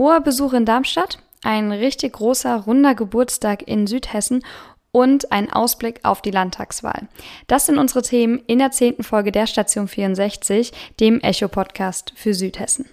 Hoher Besuch in Darmstadt, ein richtig großer, runder Geburtstag in Südhessen und ein Ausblick auf die Landtagswahl. Das sind unsere Themen in der zehnten Folge der Station 64, dem Echo-Podcast für Südhessen.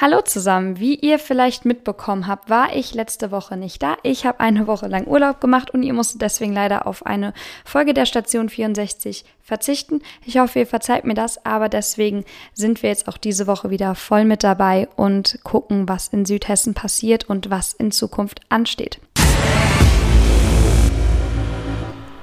Hallo zusammen. Wie ihr vielleicht mitbekommen habt, war ich letzte Woche nicht da. Ich habe eine Woche lang Urlaub gemacht und ihr musstet deswegen leider auf eine Folge der Station 64 verzichten. Ich hoffe, ihr verzeiht mir das, aber deswegen sind wir jetzt auch diese Woche wieder voll mit dabei und gucken, was in Südhessen passiert und was in Zukunft ansteht.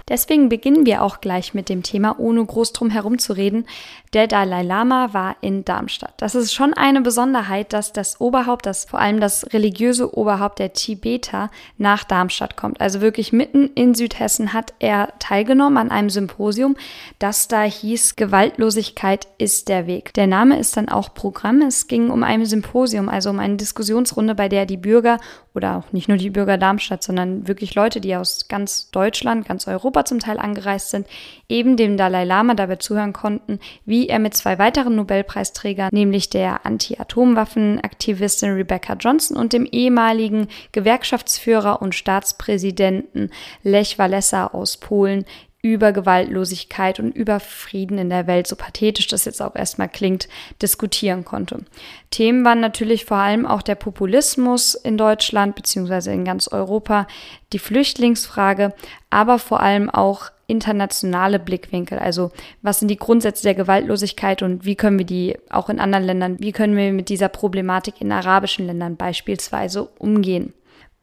Deswegen beginnen wir auch gleich mit dem Thema, ohne groß drum herum zu reden. Der Dalai Lama war in Darmstadt. Das ist schon eine Besonderheit, dass das Oberhaupt, das vor allem das religiöse Oberhaupt der Tibeter nach Darmstadt kommt. Also wirklich mitten in Südhessen hat er teilgenommen an einem Symposium, das da hieß Gewaltlosigkeit ist der Weg. Der Name ist dann auch Programm. Es ging um ein Symposium, also um eine Diskussionsrunde, bei der die Bürger oder auch nicht nur die Bürger Darmstadt, sondern wirklich Leute, die aus ganz Deutschland, ganz Europa zum Teil angereist sind, eben dem Dalai Lama dabei zuhören konnten, wie er mit zwei weiteren Nobelpreisträgern, nämlich der Anti-Atomwaffen-Aktivistin Rebecca Johnson und dem ehemaligen Gewerkschaftsführer und Staatspräsidenten Lech Walesa aus Polen über Gewaltlosigkeit und über Frieden in der Welt, so pathetisch das jetzt auch erstmal klingt, diskutieren konnte. Themen waren natürlich vor allem auch der Populismus in Deutschland bzw. in ganz Europa, die Flüchtlingsfrage, aber vor allem auch internationale Blickwinkel. Also was sind die Grundsätze der Gewaltlosigkeit und wie können wir die auch in anderen Ländern, wie können wir mit dieser Problematik in arabischen Ländern beispielsweise umgehen.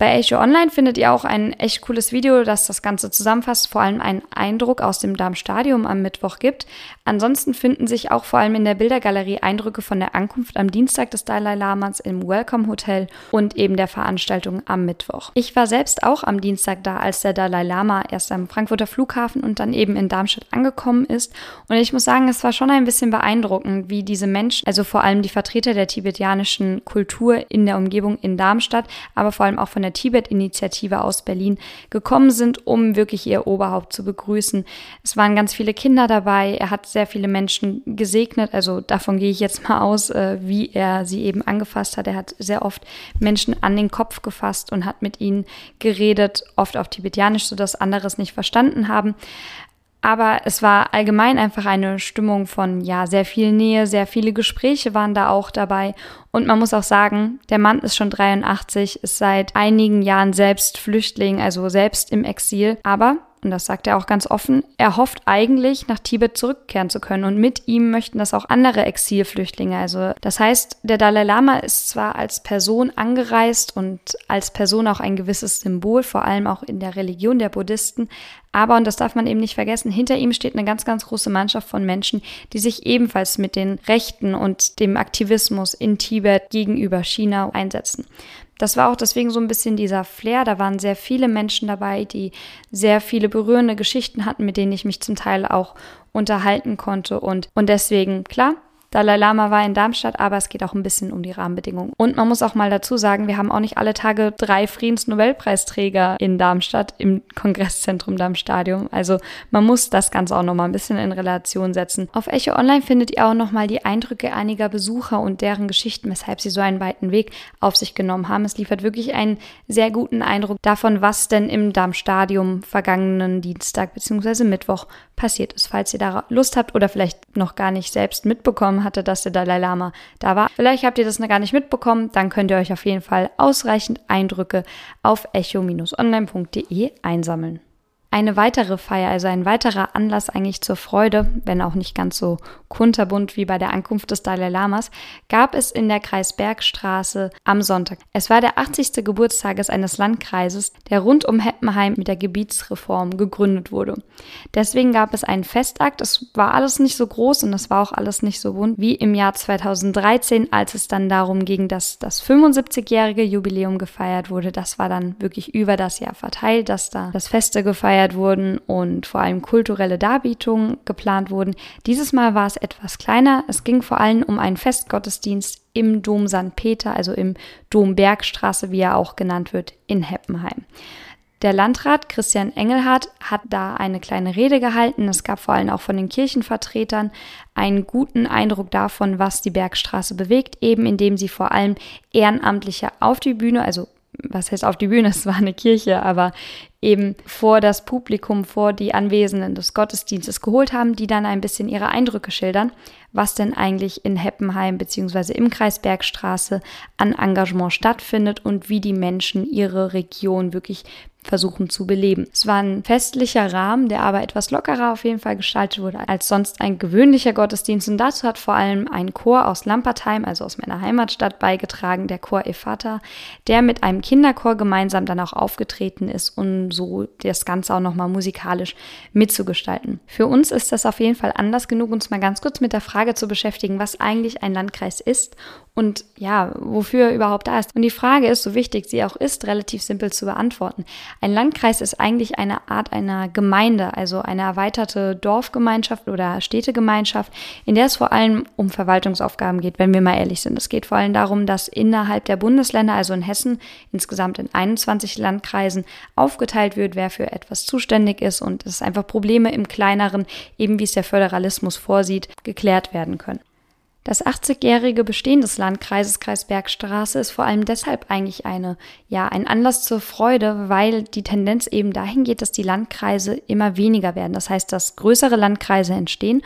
Bei Echo Online findet ihr auch ein echt cooles Video, das das Ganze zusammenfasst, vor allem einen Eindruck aus dem Darmstadium am Mittwoch gibt. Ansonsten finden sich auch vor allem in der Bildergalerie Eindrücke von der Ankunft am Dienstag des Dalai Lamas im Welcome Hotel und eben der Veranstaltung am Mittwoch. Ich war selbst auch am Dienstag da, als der Dalai Lama erst am Frankfurter Flughafen und dann eben in Darmstadt angekommen ist. Und ich muss sagen, es war schon ein bisschen beeindruckend, wie diese Menschen, also vor allem die Vertreter der tibetianischen Kultur in der Umgebung in Darmstadt, aber vor allem auch von der Tibet-Initiative aus Berlin gekommen sind, um wirklich ihr Oberhaupt zu begrüßen. Es waren ganz viele Kinder dabei. Er hat sehr viele Menschen gesegnet. Also davon gehe ich jetzt mal aus, äh, wie er sie eben angefasst hat. Er hat sehr oft Menschen an den Kopf gefasst und hat mit ihnen geredet, oft auf Tibetianisch, sodass andere es nicht verstanden haben. Aber es war allgemein einfach eine Stimmung von, ja, sehr viel Nähe, sehr viele Gespräche waren da auch dabei. Und man muss auch sagen, der Mann ist schon 83, ist seit einigen Jahren selbst Flüchtling, also selbst im Exil. Aber und das sagt er auch ganz offen, er hofft eigentlich, nach Tibet zurückkehren zu können. Und mit ihm möchten das auch andere Exilflüchtlinge. Also das heißt, der Dalai Lama ist zwar als Person angereist und als Person auch ein gewisses Symbol, vor allem auch in der Religion der Buddhisten, aber, und das darf man eben nicht vergessen, hinter ihm steht eine ganz, ganz große Mannschaft von Menschen, die sich ebenfalls mit den Rechten und dem Aktivismus in Tibet gegenüber China einsetzen. Das war auch deswegen so ein bisschen dieser Flair. Da waren sehr viele Menschen dabei, die sehr viele berührende Geschichten hatten, mit denen ich mich zum Teil auch unterhalten konnte. Und, und deswegen, klar, Dalai Lama war in Darmstadt, aber es geht auch ein bisschen um die Rahmenbedingungen. Und man muss auch mal dazu sagen, wir haben auch nicht alle Tage drei Friedensnobelpreisträger in Darmstadt im Kongresszentrum Darmstadium. Also man muss das Ganze auch nochmal ein bisschen in Relation setzen. Auf Echo Online findet ihr auch nochmal die Eindrücke einiger Besucher und deren Geschichten, weshalb sie so einen weiten Weg auf sich genommen haben. Es liefert wirklich einen sehr guten Eindruck davon, was denn im Darmstadium vergangenen Dienstag bzw. Mittwoch passiert ist. Falls ihr da Lust habt oder vielleicht noch gar nicht selbst mitbekommen hatte, dass der Dalai Lama da war. Vielleicht habt ihr das noch gar nicht mitbekommen, dann könnt ihr euch auf jeden Fall ausreichend Eindrücke auf echo-online.de einsammeln eine weitere Feier, also ein weiterer Anlass eigentlich zur Freude, wenn auch nicht ganz so kunterbunt wie bei der Ankunft des Dalai Lamas, gab es in der Kreisbergstraße am Sonntag. Es war der 80. Geburtstages eines Landkreises, der rund um Heppenheim mit der Gebietsreform gegründet wurde. Deswegen gab es einen Festakt. Es war alles nicht so groß und es war auch alles nicht so bunt wie im Jahr 2013, als es dann darum ging, dass das 75-jährige Jubiläum gefeiert wurde. Das war dann wirklich über das Jahr verteilt, dass da das Feste gefeiert gefeiert wurden und vor allem kulturelle Darbietungen geplant wurden. Dieses Mal war es etwas kleiner. Es ging vor allem um einen Festgottesdienst im Dom St. Peter, also im Dom Bergstraße, wie er auch genannt wird, in Heppenheim. Der Landrat Christian Engelhardt hat da eine kleine Rede gehalten. Es gab vor allem auch von den Kirchenvertretern einen guten Eindruck davon, was die Bergstraße bewegt, eben indem sie vor allem Ehrenamtliche auf die Bühne, also was heißt auf die Bühne, es war eine Kirche, aber eben vor das Publikum, vor die Anwesenden des Gottesdienstes geholt haben, die dann ein bisschen ihre Eindrücke schildern, was denn eigentlich in Heppenheim bzw. im Kreis Bergstraße an Engagement stattfindet und wie die Menschen ihre Region wirklich versuchen zu beleben. Es war ein festlicher Rahmen, der aber etwas lockerer auf jeden Fall gestaltet wurde als sonst ein gewöhnlicher Gottesdienst. Und dazu hat vor allem ein Chor aus Lampertheim, also aus meiner Heimatstadt, beigetragen, der Chor Efata, der mit einem Kinderchor gemeinsam dann auch aufgetreten ist, um so das Ganze auch nochmal musikalisch mitzugestalten. Für uns ist das auf jeden Fall anders genug, uns mal ganz kurz mit der Frage zu beschäftigen, was eigentlich ein Landkreis ist und ja, wofür er überhaupt da ist. Und die Frage ist, so wichtig sie auch ist, relativ simpel zu beantworten. Ein Landkreis ist eigentlich eine Art einer Gemeinde, also eine erweiterte Dorfgemeinschaft oder Städtegemeinschaft, in der es vor allem um Verwaltungsaufgaben geht, wenn wir mal ehrlich sind. Es geht vor allem darum, dass innerhalb der Bundesländer, also in Hessen, insgesamt in 21 Landkreisen aufgeteilt wird, wer für etwas zuständig ist und es einfach Probleme im kleineren, eben wie es der Föderalismus vorsieht, geklärt werden können. Das 80-jährige Bestehen des Landkreises Kreisbergstraße ist vor allem deshalb eigentlich eine, ja, ein Anlass zur Freude, weil die Tendenz eben dahin geht, dass die Landkreise immer weniger werden. Das heißt, dass größere Landkreise entstehen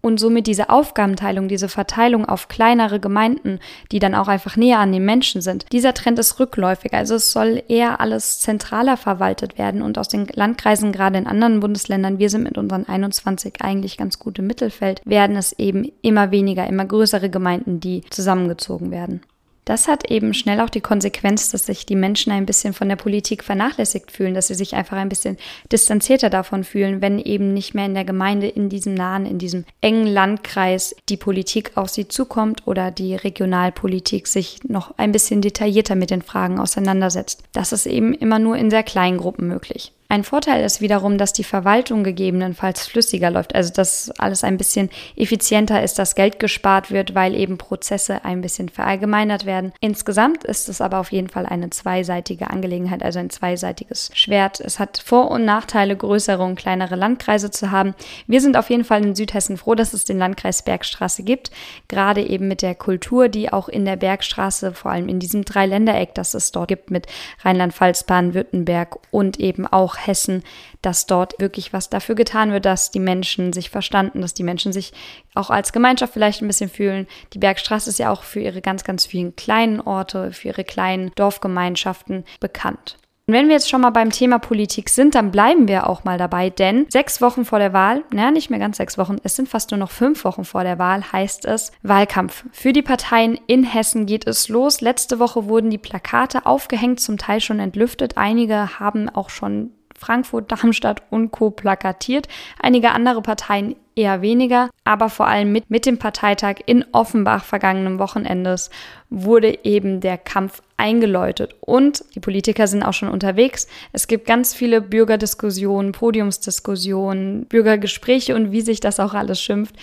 und somit diese Aufgabenteilung, diese Verteilung auf kleinere Gemeinden, die dann auch einfach näher an den Menschen sind. Dieser Trend ist rückläufig, also es soll eher alles zentraler verwaltet werden und aus den Landkreisen, gerade in anderen Bundesländern, wir sind mit unseren 21 eigentlich ganz gut im Mittelfeld, werden es eben immer weniger, immer größere Gemeinden, die zusammengezogen werden. Das hat eben schnell auch die Konsequenz, dass sich die Menschen ein bisschen von der Politik vernachlässigt fühlen, dass sie sich einfach ein bisschen distanzierter davon fühlen, wenn eben nicht mehr in der Gemeinde, in diesem nahen, in diesem engen Landkreis die Politik auf sie zukommt oder die Regionalpolitik sich noch ein bisschen detaillierter mit den Fragen auseinandersetzt. Das ist eben immer nur in sehr kleinen Gruppen möglich. Ein Vorteil ist wiederum, dass die Verwaltung gegebenenfalls flüssiger läuft, also dass alles ein bisschen effizienter ist, dass Geld gespart wird, weil eben Prozesse ein bisschen verallgemeinert werden. Insgesamt ist es aber auf jeden Fall eine zweiseitige Angelegenheit, also ein zweiseitiges Schwert. Es hat Vor- und Nachteile, größere und kleinere Landkreise zu haben. Wir sind auf jeden Fall in Südhessen froh, dass es den Landkreis Bergstraße gibt, gerade eben mit der Kultur, die auch in der Bergstraße, vor allem in diesem Dreiländereck, das es dort gibt, mit Rheinland-Pfalz, Baden-Württemberg und eben auch Hessen, dass dort wirklich was dafür getan wird, dass die Menschen sich verstanden, dass die Menschen sich auch als Gemeinschaft vielleicht ein bisschen fühlen. Die Bergstraße ist ja auch für ihre ganz, ganz vielen kleinen Orte, für ihre kleinen Dorfgemeinschaften bekannt. Und wenn wir jetzt schon mal beim Thema Politik sind, dann bleiben wir auch mal dabei, denn sechs Wochen vor der Wahl, naja, nicht mehr ganz sechs Wochen, es sind fast nur noch fünf Wochen vor der Wahl, heißt es Wahlkampf. Für die Parteien in Hessen geht es los. Letzte Woche wurden die Plakate aufgehängt, zum Teil schon entlüftet. Einige haben auch schon Frankfurt, Darmstadt und Co. plakatiert. Einige andere Parteien eher weniger, aber vor allem mit, mit dem Parteitag in Offenbach vergangenen Wochenendes wurde eben der Kampf eingeläutet und die Politiker sind auch schon unterwegs. Es gibt ganz viele Bürgerdiskussionen, Podiumsdiskussionen, Bürgergespräche und wie sich das auch alles schimpft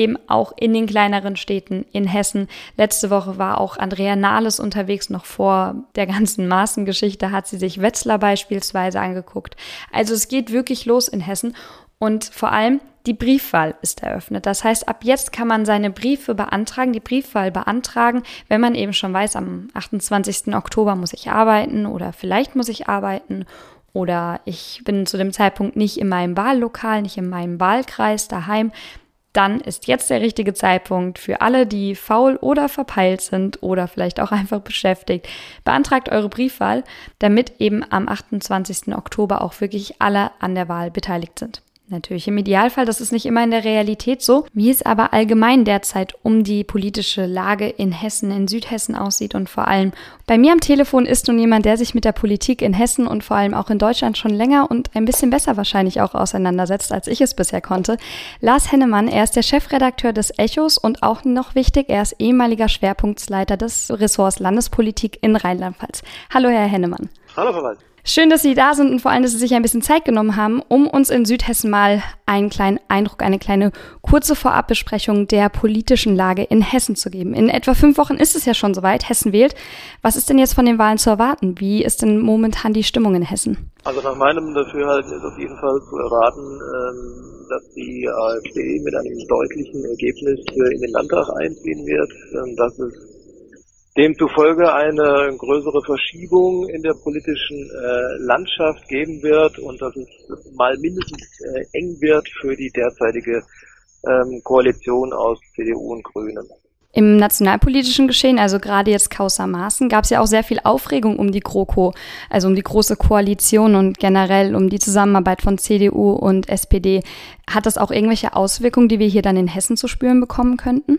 eben auch in den kleineren Städten in Hessen. Letzte Woche war auch Andrea Nahles unterwegs, noch vor der ganzen Maßengeschichte hat sie sich Wetzlar beispielsweise angeguckt. Also es geht wirklich los in Hessen und vor allem die Briefwahl ist eröffnet. Das heißt, ab jetzt kann man seine Briefe beantragen, die Briefwahl beantragen, wenn man eben schon weiß, am 28. Oktober muss ich arbeiten oder vielleicht muss ich arbeiten oder ich bin zu dem Zeitpunkt nicht in meinem Wahllokal, nicht in meinem Wahlkreis daheim, dann ist jetzt der richtige Zeitpunkt für alle, die faul oder verpeilt sind oder vielleicht auch einfach beschäftigt. Beantragt eure Briefwahl, damit eben am 28. Oktober auch wirklich alle an der Wahl beteiligt sind. Natürlich im Idealfall, das ist nicht immer in der Realität so, wie es aber allgemein derzeit um die politische Lage in Hessen, in Südhessen aussieht und vor allem bei mir am Telefon ist nun jemand, der sich mit der Politik in Hessen und vor allem auch in Deutschland schon länger und ein bisschen besser wahrscheinlich auch auseinandersetzt, als ich es bisher konnte. Lars Hennemann, er ist der Chefredakteur des Echos und auch noch wichtig, er ist ehemaliger Schwerpunktsleiter des Ressorts Landespolitik in Rheinland-Pfalz. Hallo, Herr Hennemann. Hallo, Frau Weiß. Schön, dass Sie da sind und vor allem, dass Sie sich ein bisschen Zeit genommen haben, um uns in Südhessen mal einen kleinen Eindruck, eine kleine kurze Vorabbesprechung der politischen Lage in Hessen zu geben. In etwa fünf Wochen ist es ja schon soweit, Hessen wählt. Was ist denn jetzt von den Wahlen zu erwarten? Wie ist denn momentan die Stimmung in Hessen? Also nach meinem Dafürhalten ist auf jeden Fall zu erwarten, ähm, dass die AfD mit einem deutlichen Ergebnis in den Landtag einziehen wird, ähm, dass es demzufolge eine größere Verschiebung in der politischen äh, Landschaft geben wird und dass es mal mindestens äh, eng wird für die derzeitige ähm, Koalition aus CDU und Grünen. Im nationalpolitischen Geschehen, also gerade jetzt Causa Maaßen, gab es ja auch sehr viel Aufregung um die GroKo, also um die große Koalition und generell um die Zusammenarbeit von CDU und SPD. Hat das auch irgendwelche Auswirkungen, die wir hier dann in Hessen zu spüren bekommen könnten?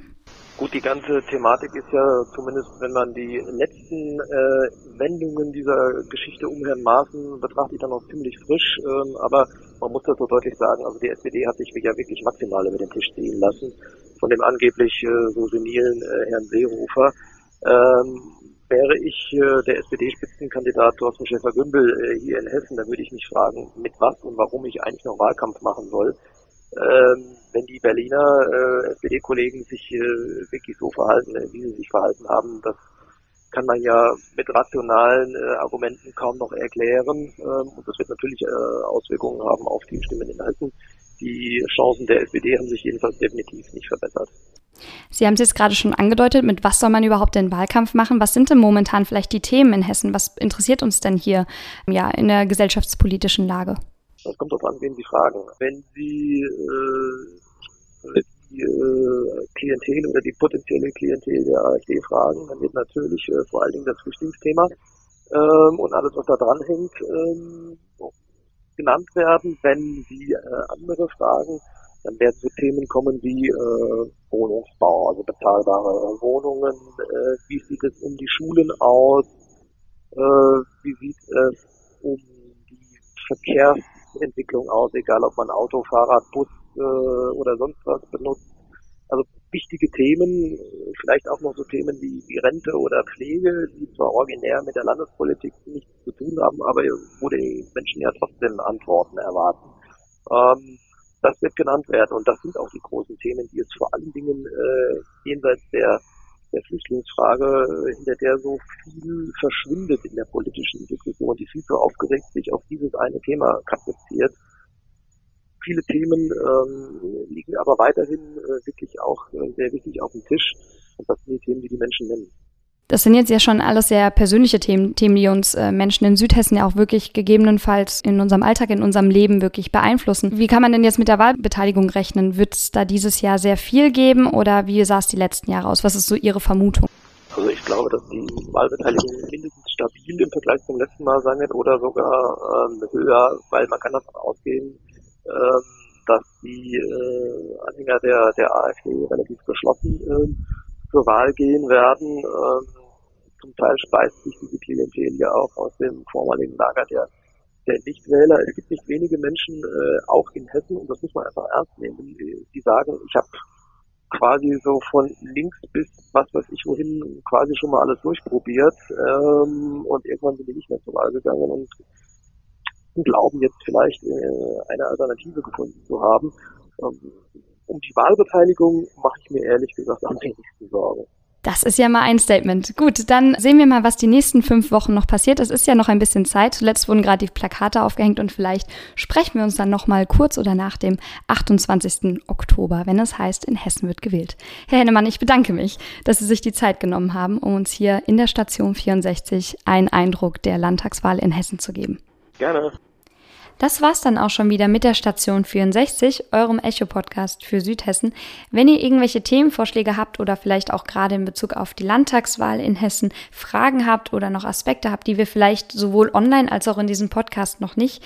Gut, die ganze Thematik ist ja zumindest, wenn man die letzten äh, Wendungen dieser Geschichte um Herrn Maaßen betrachtet, dann noch ziemlich frisch. Ähm, aber man muss das so deutlich sagen, also die SPD hat sich ja wirklich maximal über den Tisch ziehen lassen von dem angeblich äh, so senilen äh, Herrn Seehofer. Ähm, wäre ich äh, der SPD-Spitzenkandidat Thorsten Schäfer-Gümbel äh, hier in Hessen, dann würde ich mich fragen, mit was und warum ich eigentlich noch Wahlkampf machen soll ähm, wenn die Berliner äh, SPD-Kollegen sich äh, wirklich so verhalten, wie sie sich verhalten haben, das kann man ja mit rationalen äh, Argumenten kaum noch erklären. Ähm, und das wird natürlich äh, Auswirkungen haben auf die Stimmen in Hessen. Die Chancen der SPD haben sich jedenfalls definitiv nicht verbessert. Sie haben es jetzt gerade schon angedeutet, mit was soll man überhaupt den Wahlkampf machen? Was sind denn momentan vielleicht die Themen in Hessen? Was interessiert uns denn hier ja, in der gesellschaftspolitischen Lage? Das kommt darauf an, wen Sie fragen. Wenn Sie äh, die äh, Klientel oder die potenzielle Klientel der AfD fragen, dann wird natürlich äh, vor allen Dingen das Flüchtlingsthema ähm, und alles, was da dran hängt, ähm, genannt werden. Wenn Sie äh, andere fragen, dann werden so Themen kommen wie äh, Wohnungsbau, also bezahlbare Wohnungen. Äh, wie sieht es um die Schulen aus? Äh, wie sieht es um die Verkehrs Entwicklung aus, egal ob man Auto, Fahrrad, Bus äh, oder sonst was benutzt. Also wichtige Themen, vielleicht auch noch so Themen wie, wie Rente oder Pflege, die zwar originär mit der Landespolitik nichts zu tun haben, aber wo die Menschen ja trotzdem Antworten erwarten. Ähm, das wird genannt werden und das sind auch die großen Themen, die es vor allen Dingen äh, jenseits der der Flüchtlingsfrage, hinter der so viel verschwindet in der politischen Diskussion, die viel zu aufgeregt sich auf dieses eine Thema kapriziert. Viele Themen ähm, liegen aber weiterhin äh, wirklich auch äh, sehr wichtig auf dem Tisch. Und das sind die Themen, die die Menschen nennen. Das sind jetzt ja schon alles sehr persönliche Themen, Themen, die uns äh, Menschen in Südhessen ja auch wirklich gegebenenfalls in unserem Alltag, in unserem Leben wirklich beeinflussen. Wie kann man denn jetzt mit der Wahlbeteiligung rechnen? Wird es da dieses Jahr sehr viel geben oder wie sah es die letzten Jahre aus? Was ist so Ihre Vermutung? Also ich glaube, dass die Wahlbeteiligung mindestens stabil im Vergleich zum letzten Mal sein wird oder sogar ähm, höher, weil man kann davon ausgehen, ähm, dass die äh, Anhänger der, der AfD relativ geschlossen äh, zur Wahl gehen werden. Ähm, zum Teil speist sich diese Klientel ja auch aus dem vormaligen Lager der, der Nichtwähler. Es gibt nicht wenige Menschen, äh, auch in Hessen, und das muss man einfach ernst nehmen, die, die sagen, ich habe quasi so von links bis was weiß ich wohin quasi schon mal alles durchprobiert ähm, und irgendwann sind die nicht mehr zur Wahl gegangen und glauben jetzt vielleicht äh, eine Alternative gefunden zu haben. Ähm, um die Wahlbeteiligung mache ich mir ehrlich gesagt am wenigsten Sorgen. Das ist ja mal ein Statement. Gut, dann sehen wir mal, was die nächsten fünf Wochen noch passiert. Es ist ja noch ein bisschen Zeit. Zuletzt wurden gerade die Plakate aufgehängt und vielleicht sprechen wir uns dann noch mal kurz oder nach dem 28. Oktober, wenn es heißt, in Hessen wird gewählt. Herr Hennemann, ich bedanke mich, dass Sie sich die Zeit genommen haben, um uns hier in der Station 64 einen Eindruck der Landtagswahl in Hessen zu geben. Gerne. Das war's dann auch schon wieder mit der Station 64, eurem Echo-Podcast für Südhessen. Wenn ihr irgendwelche Themenvorschläge habt oder vielleicht auch gerade in Bezug auf die Landtagswahl in Hessen Fragen habt oder noch Aspekte habt, die wir vielleicht sowohl online als auch in diesem Podcast noch nicht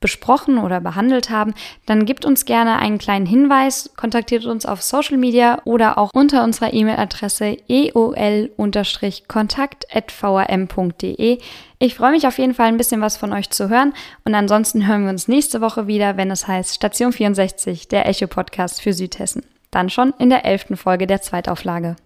besprochen oder behandelt haben, dann gebt uns gerne einen kleinen Hinweis, kontaktiert uns auf Social Media oder auch unter unserer E-Mail-Adresse eol-kontakt.vrm.de. Ich freue mich auf jeden Fall ein bisschen was von euch zu hören und ansonsten hören wir uns nächste Woche wieder, wenn es heißt Station 64, der Echo-Podcast für Südhessen. Dann schon in der elften Folge der Zweitauflage.